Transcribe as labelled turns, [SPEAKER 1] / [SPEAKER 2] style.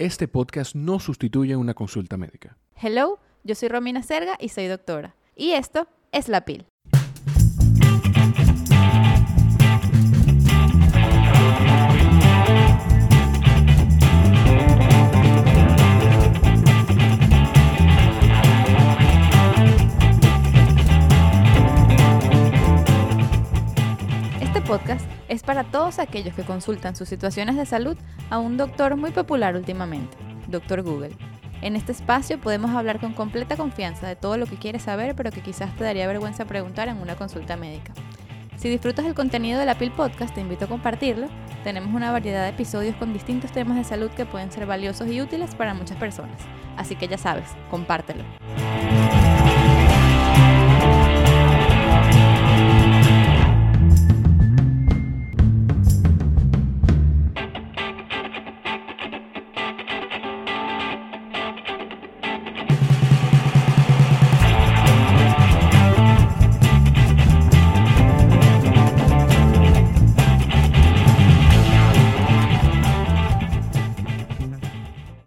[SPEAKER 1] Este podcast no sustituye una consulta médica.
[SPEAKER 2] Hello, yo soy Romina Serga y soy doctora. Y esto es La Pil. Es para todos aquellos que consultan sus situaciones de salud a un doctor muy popular últimamente, Doctor Google. En este espacio podemos hablar con completa confianza de todo lo que quieres saber, pero que quizás te daría vergüenza preguntar en una consulta médica. Si disfrutas el contenido de la PIL Podcast, te invito a compartirlo. Tenemos una variedad de episodios con distintos temas de salud que pueden ser valiosos y útiles para muchas personas. Así que ya sabes, compártelo.